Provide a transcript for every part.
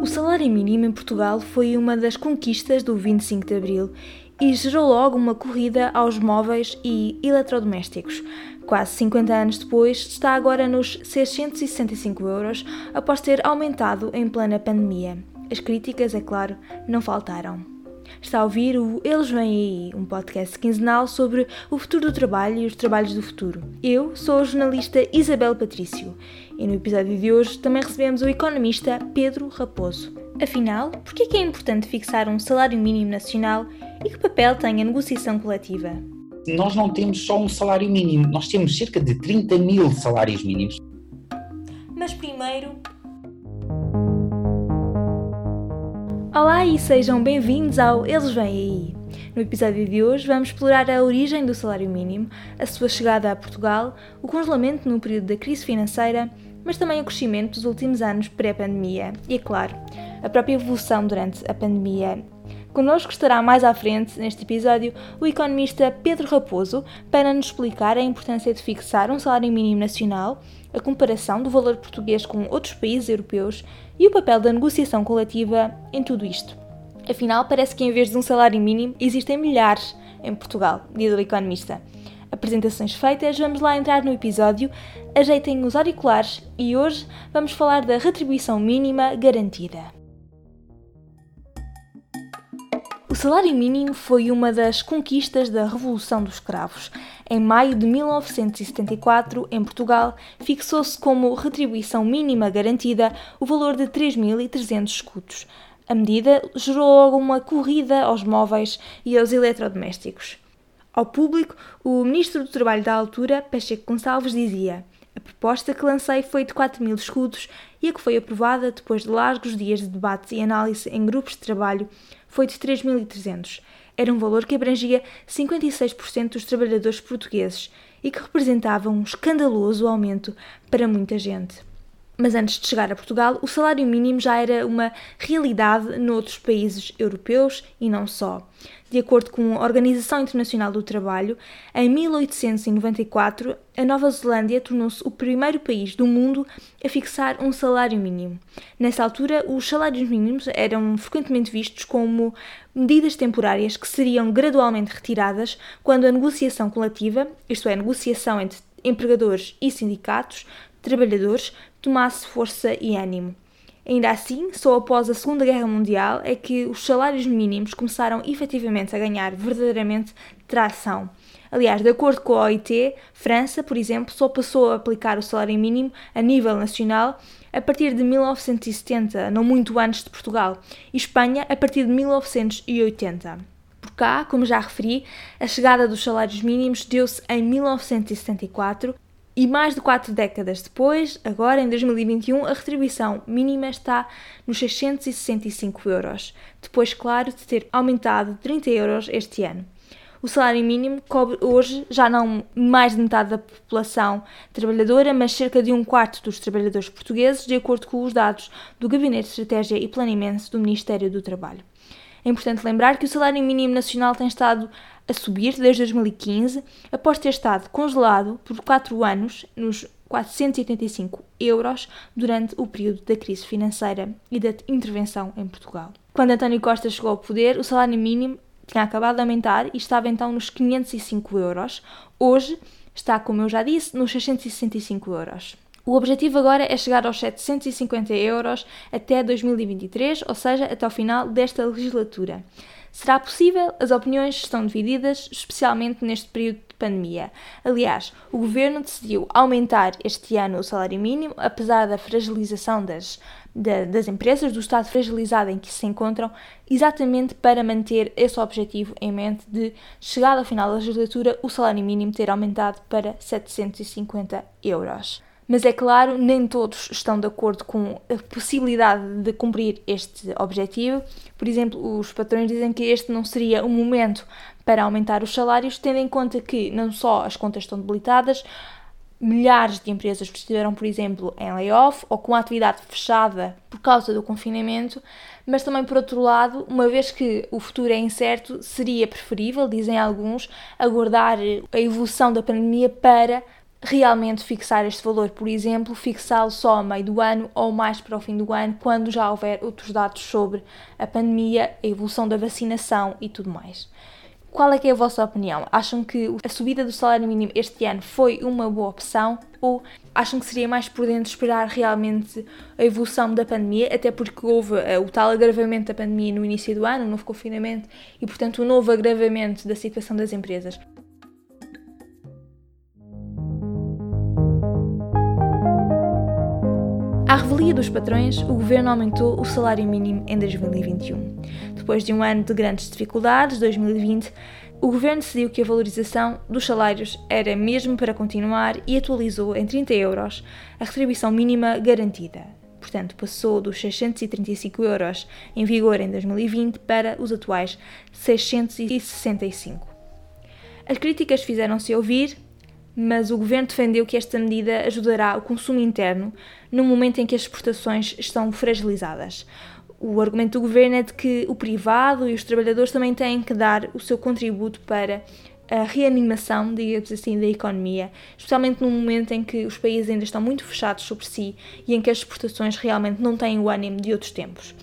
O salário mínimo em Portugal foi uma das conquistas do 25 de Abril e gerou logo uma corrida aos móveis e eletrodomésticos. Quase 50 anos depois, está agora nos 665 euros, após ter aumentado em plena pandemia. As críticas, é claro, não faltaram. Está a ouvir o Eles Vêm Aí, um podcast quinzenal sobre o futuro do trabalho e os trabalhos do futuro. Eu sou a jornalista Isabel Patrício e no episódio de hoje também recebemos o economista Pedro Raposo. Afinal, por que é importante fixar um salário mínimo nacional e que papel tem a negociação coletiva? Nós não temos só um salário mínimo, nós temos cerca de 30 mil salários mínimos. Mas primeiro, Olá e sejam bem-vindos ao Eles Vêm Aí. No episódio de hoje vamos explorar a origem do salário mínimo, a sua chegada a Portugal, o congelamento no período da crise financeira, mas também o crescimento dos últimos anos pré-pandemia e, é claro, a própria evolução durante a pandemia. Connosco estará mais à frente, neste episódio, o economista Pedro Raposo para nos explicar a importância de fixar um salário mínimo nacional a comparação do valor português com outros países europeus e o papel da negociação coletiva em tudo isto. Afinal, parece que em vez de um salário mínimo, existem milhares em Portugal, diz o economista. Apresentações feitas, vamos lá entrar no episódio. Ajeitem os auriculares e hoje vamos falar da retribuição mínima garantida. O salário mínimo foi uma das conquistas da Revolução dos Escravos. Em maio de 1974, em Portugal, fixou-se como retribuição mínima garantida o valor de 3.300 escudos. A medida gerou uma corrida aos móveis e aos eletrodomésticos. Ao público, o ministro do Trabalho da altura, Pacheco Gonçalves, dizia: A proposta que lancei foi de 4 mil escudos e a que foi aprovada depois de largos dias de debate e análise em grupos de trabalho foi de 3.300. Era um valor que abrangia 56% dos trabalhadores portugueses e que representava um escandaloso aumento para muita gente. Mas antes de chegar a Portugal, o salário mínimo já era uma realidade noutros países europeus e não só. De acordo com a Organização Internacional do Trabalho, em 1894, a Nova Zelândia tornou-se o primeiro país do mundo a fixar um salário mínimo. Nessa altura, os salários mínimos eram frequentemente vistos como medidas temporárias que seriam gradualmente retiradas quando a negociação coletiva, isto é, a negociação entre empregadores e sindicatos, trabalhadores, tomasse força e ânimo. Ainda assim, só após a Segunda Guerra Mundial é que os salários mínimos começaram efetivamente a ganhar verdadeiramente tração. Aliás, de acordo com a OIT, França, por exemplo, só passou a aplicar o salário mínimo a nível nacional a partir de 1970, não muito antes de Portugal, e Espanha a partir de 1980. Por cá, como já referi, a chegada dos salários mínimos deu-se em 1974 e mais de quatro décadas depois, agora em 2021, a retribuição mínima está nos 665 euros, depois, claro, de ter aumentado 30 euros este ano. O salário mínimo cobre hoje já não mais de metade da população trabalhadora, mas cerca de um quarto dos trabalhadores portugueses, de acordo com os dados do Gabinete de Estratégia e Planeamento do Ministério do Trabalho. É importante lembrar que o salário mínimo nacional tem estado a subir desde 2015, após ter estado congelado por 4 anos nos 485 euros durante o período da crise financeira e da intervenção em Portugal. Quando António Costa chegou ao poder, o salário mínimo tinha acabado de aumentar e estava então nos 505 euros. Hoje está, como eu já disse, nos 665 euros. O objetivo agora é chegar aos 750 euros até 2023, ou seja, até o final desta legislatura. Será possível? As opiniões estão divididas, especialmente neste período de pandemia. Aliás, o governo decidiu aumentar este ano o salário mínimo, apesar da fragilização das, da, das empresas, do estado fragilizado em que se encontram, exatamente para manter esse objetivo em mente de, chegado ao final da legislatura, o salário mínimo ter aumentado para 750 euros mas é claro, nem todos estão de acordo com a possibilidade de cumprir este objetivo. Por exemplo, os patrões dizem que este não seria o momento para aumentar os salários, tendo em conta que não só as contas estão debilitadas, milhares de empresas estiveram, por exemplo, em layoff ou com a atividade fechada por causa do confinamento, mas também, por outro lado, uma vez que o futuro é incerto, seria preferível, dizem alguns, aguardar a evolução da pandemia para realmente fixar este valor, por exemplo, fixá-lo só a meio do ano ou mais para o fim do ano, quando já houver outros dados sobre a pandemia, a evolução da vacinação e tudo mais. Qual é que é a vossa opinião? Acham que a subida do salário mínimo este ano foi uma boa opção ou acham que seria mais prudente esperar realmente a evolução da pandemia, até porque houve uh, o tal agravamento da pandemia no início do ano, o novo confinamento e, portanto, o novo agravamento da situação das empresas? À revelia dos patrões, o governo aumentou o salário mínimo em 2021. Depois de um ano de grandes dificuldades, 2020, o governo decidiu que a valorização dos salários era mesmo para continuar e atualizou em 30 euros a retribuição mínima garantida. Portanto, passou dos 635 euros em vigor em 2020 para os atuais 665. As críticas fizeram-se ouvir, mas o governo defendeu que esta medida ajudará o consumo interno no momento em que as exportações estão fragilizadas. O argumento do governo é de que o privado e os trabalhadores também têm que dar o seu contributo para a reanimação, digamos assim, da economia, especialmente num momento em que os países ainda estão muito fechados sobre si e em que as exportações realmente não têm o ânimo de outros tempos.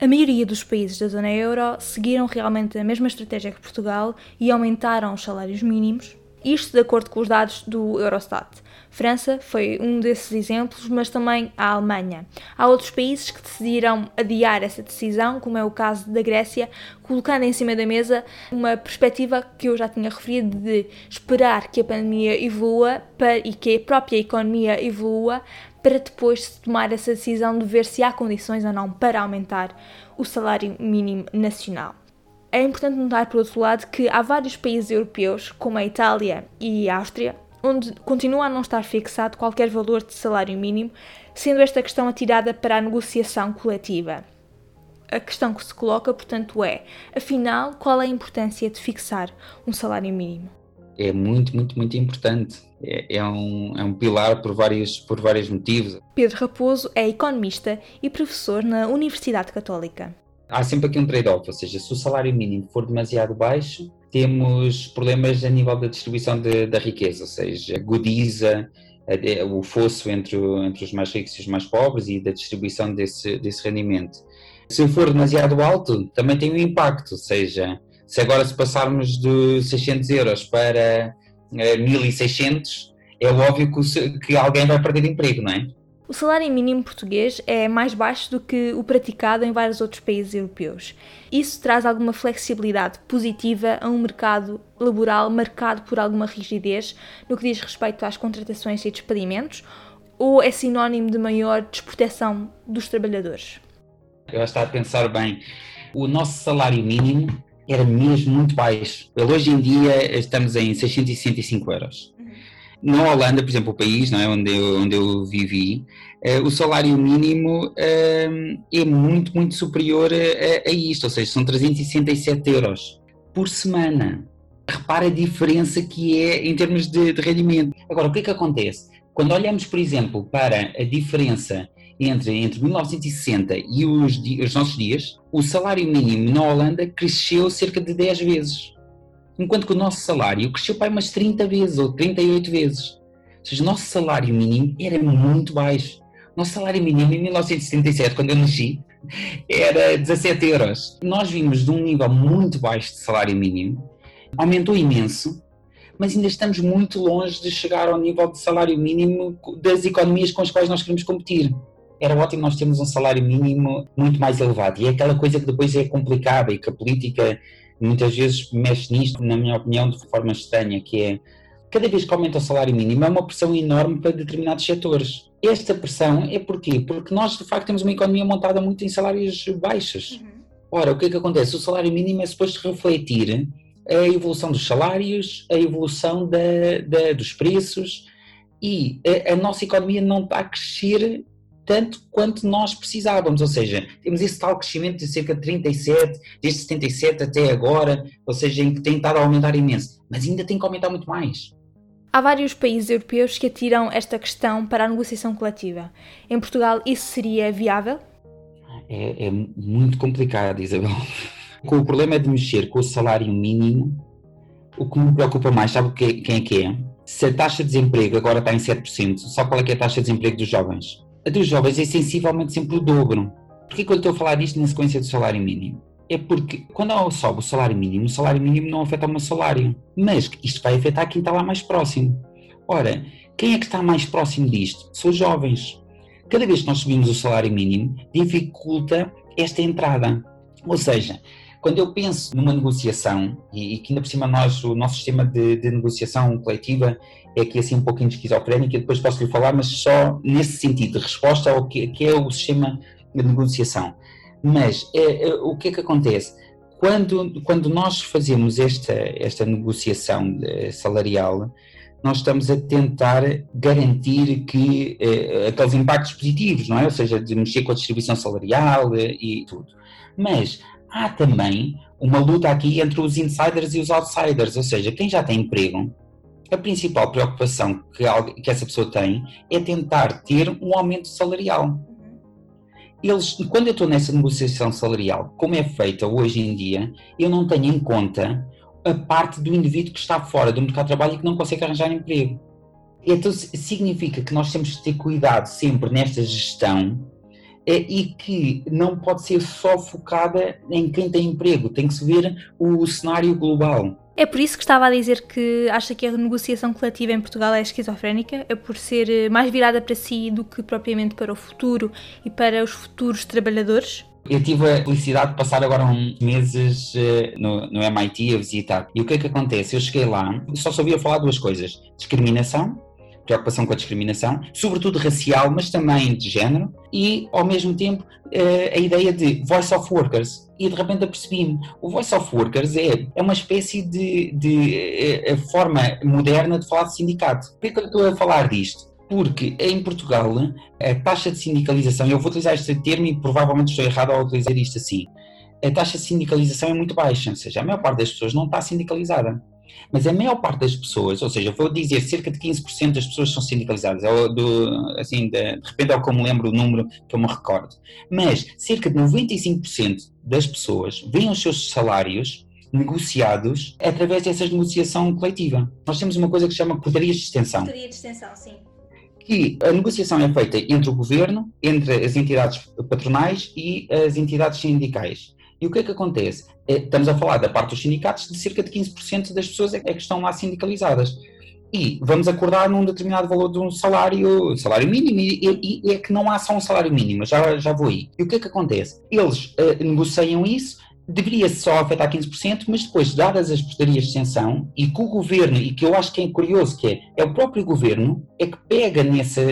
A maioria dos países da zona euro seguiram realmente a mesma estratégia que Portugal e aumentaram os salários mínimos, isto de acordo com os dados do Eurostat. França foi um desses exemplos, mas também a Alemanha. Há outros países que decidiram adiar essa decisão, como é o caso da Grécia, colocando em cima da mesa uma perspectiva que eu já tinha referido de esperar que a pandemia evolua para, e que a própria economia evolua para depois se tomar essa decisão de ver se há condições ou não para aumentar o salário mínimo nacional. É importante notar, por outro lado, que há vários países europeus, como a Itália e a Áustria, onde continua a não estar fixado qualquer valor de salário mínimo, sendo esta questão atirada para a negociação coletiva. A questão que se coloca, portanto, é: afinal, qual é a importância de fixar um salário mínimo? É muito, muito, muito importante. É, é, um, é um pilar por vários, por vários motivos. Pedro Raposo é economista e professor na Universidade Católica há sempre aqui um trade-off, ou seja, se o salário mínimo for demasiado baixo, temos problemas a nível da distribuição de, da riqueza, ou seja, agudiza o fosso entre, entre os mais ricos e os mais pobres e da distribuição desse, desse rendimento. Se for demasiado alto, também tem um impacto, ou seja, se agora se passarmos de 600 euros para 1600, eh, é óbvio que, que alguém vai perder emprego, não é? O salário mínimo português é mais baixo do que o praticado em vários outros países europeus. Isso traz alguma flexibilidade positiva a um mercado laboral marcado por alguma rigidez no que diz respeito às contratações e despedimentos, ou é sinónimo de maior desproteção dos trabalhadores? Eu estava a pensar bem. O nosso salário mínimo era mesmo muito baixo. Hoje em dia estamos em 665 euros na Holanda, por exemplo, o país não é, onde, eu, onde eu vivi, uh, o salário mínimo uh, é muito, muito superior a, a, isto, ou seja, são 367 euros por semana. Repara a diferença que é em termos de, de rendimento. Agora, o que é que acontece? Quando olhamos, por exemplo, para a diferença entre, entre 1960 e os, os nossos dias, o salário mínimo na Holanda cresceu cerca de 10 vezes enquanto que o nosso salário cresceu para umas 30 vezes ou 38 vezes. Ou seja, o nosso salário mínimo era muito baixo. O nosso salário mínimo em 1977, quando eu nasci, era 17 euros. Nós vimos de um nível muito baixo de salário mínimo, aumentou imenso, mas ainda estamos muito longe de chegar ao nível de salário mínimo das economias com as quais nós queremos competir. Era ótimo nós termos um salário mínimo muito mais elevado. E é aquela coisa que depois é complicada e que a política muitas vezes mexe nisto, na minha opinião, de forma estranha, que é cada vez que aumenta o salário mínimo é uma pressão enorme para determinados setores. Esta pressão é porquê? Porque nós, de facto, temos uma economia montada muito em salários baixos. Uhum. Ora, o que é que acontece? O salário mínimo é suposto refletir a evolução dos salários, a evolução da, da, dos preços e a, a nossa economia não está a crescer tanto quanto nós precisávamos, ou seja, temos esse tal crescimento de cerca de 37, desde 77 até agora, ou seja, em que tem estado a aumentar imenso, mas ainda tem que aumentar muito mais. Há vários países europeus que atiram esta questão para a negociação coletiva. Em Portugal, isso seria viável? É, é muito complicado, Isabel. Com o problema de mexer com o salário mínimo, o que me preocupa mais, sabe quem é que é? se a taxa de desemprego agora está em 7%, só qual é, é a taxa de desemprego dos jovens? A dos jovens é sensivelmente sempre o dobro. Por que eu estou a falar disto na sequência do salário mínimo? É porque quando sobe o salário mínimo, o salário mínimo não afeta o meu salário, mas isto vai afetar quem está lá mais próximo. Ora, quem é que está mais próximo disto? São os jovens. Cada vez que nós subimos o salário mínimo, dificulta esta entrada. Ou seja, quando eu penso numa negociação, e, e que ainda por cima nós, o nosso sistema de, de, negociação coletiva é aqui assim um pouquinho esquizofrénico, e depois posso lhe falar, mas só nesse sentido, de resposta ao que, que é o sistema de negociação. Mas é, é, o que é que acontece? Quando, quando nós fazemos esta, esta negociação salarial, nós estamos a tentar garantir que eh, aqueles impactos positivos, não é? Ou seja, de mexer com a distribuição salarial eh, e tudo. Mas há também uma luta aqui entre os insiders e os outsiders, ou seja, quem já tem emprego, a principal preocupação que, que essa pessoa tem é tentar ter um aumento salarial. Eles, quando eu estou nessa negociação salarial, como é feita hoje em dia, eu não tenho em conta a parte do indivíduo que está fora do mercado de trabalho e que não consegue arranjar emprego. Então significa que nós temos que ter cuidado sempre nesta gestão e que não pode ser só focada em quem tem emprego, tem que se ver o cenário global. É por isso que estava a dizer que acha que a negociação coletiva em Portugal é esquizofrénica? É por ser eh, mais virada para si do que propriamente para o futuro e para os futuros trabalhadores? Eu tive a felicidade de passar agora uns meses uh, no, no, MIT a visitar. E o que é que acontece? Eu cheguei lá, só sabia falar duas coisas: discriminação preocupação com a discriminação, sobretudo racial, mas também de género, e ao mesmo tempo eh, a ideia de voice of workers. E de repente apercebi-me, o voice of workers é, é uma espécie de, de, eh, forma moderna de falar de sindicato. Por que eu estou a falar disto? Porque em Portugal a taxa de sindicalização, eu vou utilizar este termo e provavelmente estou errado ao utilizar isto assim, a taxa de sindicalização é muito baixa, ou seja, a maior parte das pessoas não está sindicalizada. Mas a maior parte das pessoas, ou seja, vou dizer cerca de 15% das pessoas são sindicalizadas, é do, assim, de, de repente é o que eu me lembro o número que eu me recordo. Mas cerca de 95% das pessoas veem os seus salários negociados através dessa negociação coletiva. Nós temos uma coisa que se chama cotarias de extensão. Cotaria de extensão, sim. Que a negociação é feita entre o governo, entre as entidades patronais e as entidades sindicais. E o que é que acontece? É, estamos a falar da parte dos sindicatos, de cerca de 15% das pessoas é, é que estão lá sindicalizadas. E vamos acordar num determinado valor de um salário, salário mínimo, e, e, é que não há só um salário mínimo, já, já vou aí. E o que é que acontece? Eles uh, negociam isso, deveria só afetar 15%, mas depois, dadas as portarias de extensão, e que o governo, e que eu acho que é curioso, que é, é o próprio governo, é que pega nessa,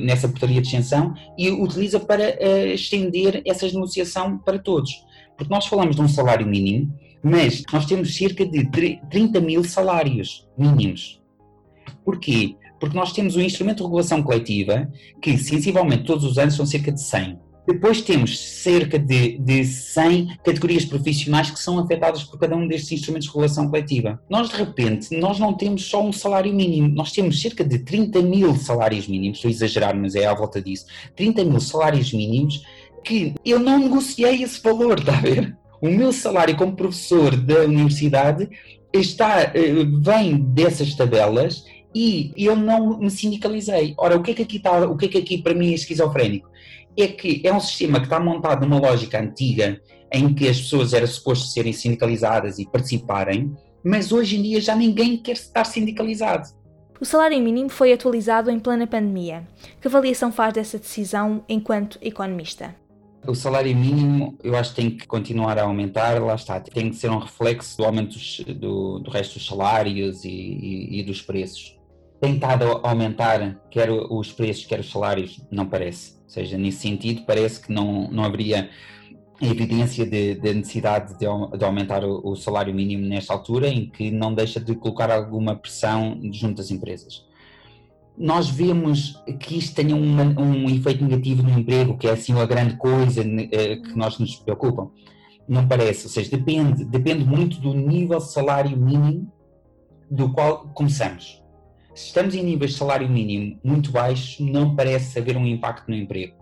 nessa portaria de extensão e utiliza para uh, estender essa negociação para todos. Porque nós falamos de um salário mínimo, mas nós temos cerca de 30 mil salários mínimos. Porquê? Porque nós temos o instrumento de regulação coletiva, que sensivelmente todos os anos são cerca de 100. Depois temos cerca de, de 100 categorias profissionais que são afetadas por cada um destes instrumentos de regulação coletiva. Nós, de repente, nós não temos só um salário mínimo, nós temos cerca de 30 mil salários mínimos, estou a exagerar, mas é à volta disso, 30 mil salários mínimos que eu não negociei esse valor, está a ver? O meu salário como professor da universidade está, eh, vem dessas tabelas e eu não me sindicalizei. Ora, o que é que aqui está, o que é que aqui para mim é esquizofrénico? É que é um sistema que está montado numa lógica antiga em que as pessoas eram supostas serem sindicalizadas e participarem, mas hoje em dia já ninguém quer estar sindicalizado. O salário mínimo foi atualizado em plena pandemia. Que avaliação faz dessa decisão enquanto economista? O salário mínimo eu acho que tem que continuar a aumentar, lá está, tem que ser um reflexo do aumento do, do resto dos salários e, e, e dos preços. A aumentar quer os preços, quer os salários, não parece. Ou seja, nesse sentido, parece que não, não haveria evidência de necessidade de, de aumentar o, o, salário mínimo nesta altura, em que não deixa de colocar alguma pressão junto às empresas nós vemos que isto tenha uma, um efeito negativo no emprego, que é assim a grande coisa uh, que nós nos preocupam. Não parece, ou seja, depende, depende muito do nível de salário mínimo do qual começamos. Se estamos em níveis de salário mínimo muito baixos, não parece haver um impacto no emprego.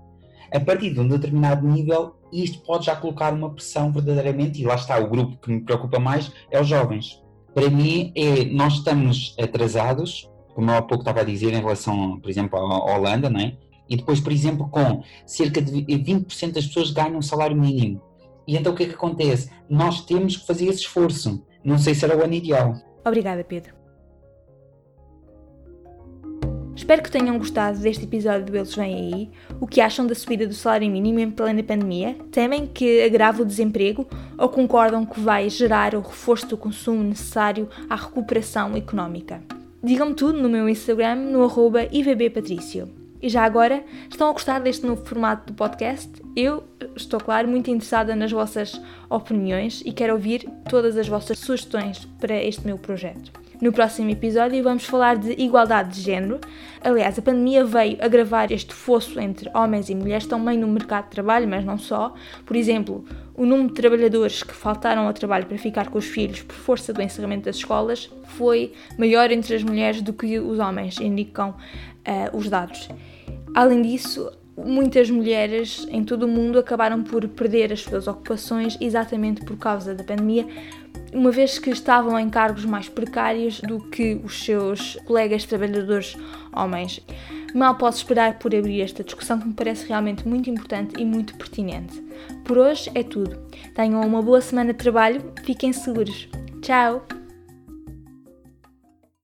A partir de um determinado nível, isto pode já colocar uma pressão verdadeiramente, e lá está, o grupo que me preocupa mais é os jovens. Para mim, é, nós estamos atrasados como eu há pouco estava a dizer, em relação, por exemplo, à Holanda, não é? E depois, por exemplo, com cerca de 20% das pessoas ganham um salário mínimo. E então o que é que acontece? Nós temos que fazer esse esforço. Não sei se era o ano ideal. Obrigada, Pedro. Espero que tenham gostado deste episódio do Eles Vêm Aí. O que acham da subida do salário mínimo em plena pandemia? Temem que agrave o desemprego ou concordam que vai gerar o reforço do consumo necessário à recuperação económica? Digam-me tudo no meu Instagram, no arroba ivbpatricio. E já agora, estão a gostar deste novo formato do podcast? Eu estou, claro, muito interessada nas vossas opiniões e quero ouvir todas as vossas sugestões para este meu projeto. No próximo episódio vamos falar de igualdade de género. Aliás, a pandemia veio agravar este fosso entre homens e mulheres também no mercado de trabalho, mas não só. Por exemplo, o número de trabalhadores que faltaram ao trabalho para ficar com os filhos por força do encerramento das escolas foi maior entre as mulheres do que os homens, indicam uh, os dados. Além disso, muitas mulheres em todo o mundo acabaram por perder as suas ocupações exatamente por causa da pandemia, uma vez que estavam em cargos mais precários do que os seus colegas trabalhadores homens. Mal posso esperar por abrir esta discussão que me parece realmente muito importante e muito pertinente. Por hoje é tudo. Tenham uma boa semana de trabalho, fiquem seguros. Tchau!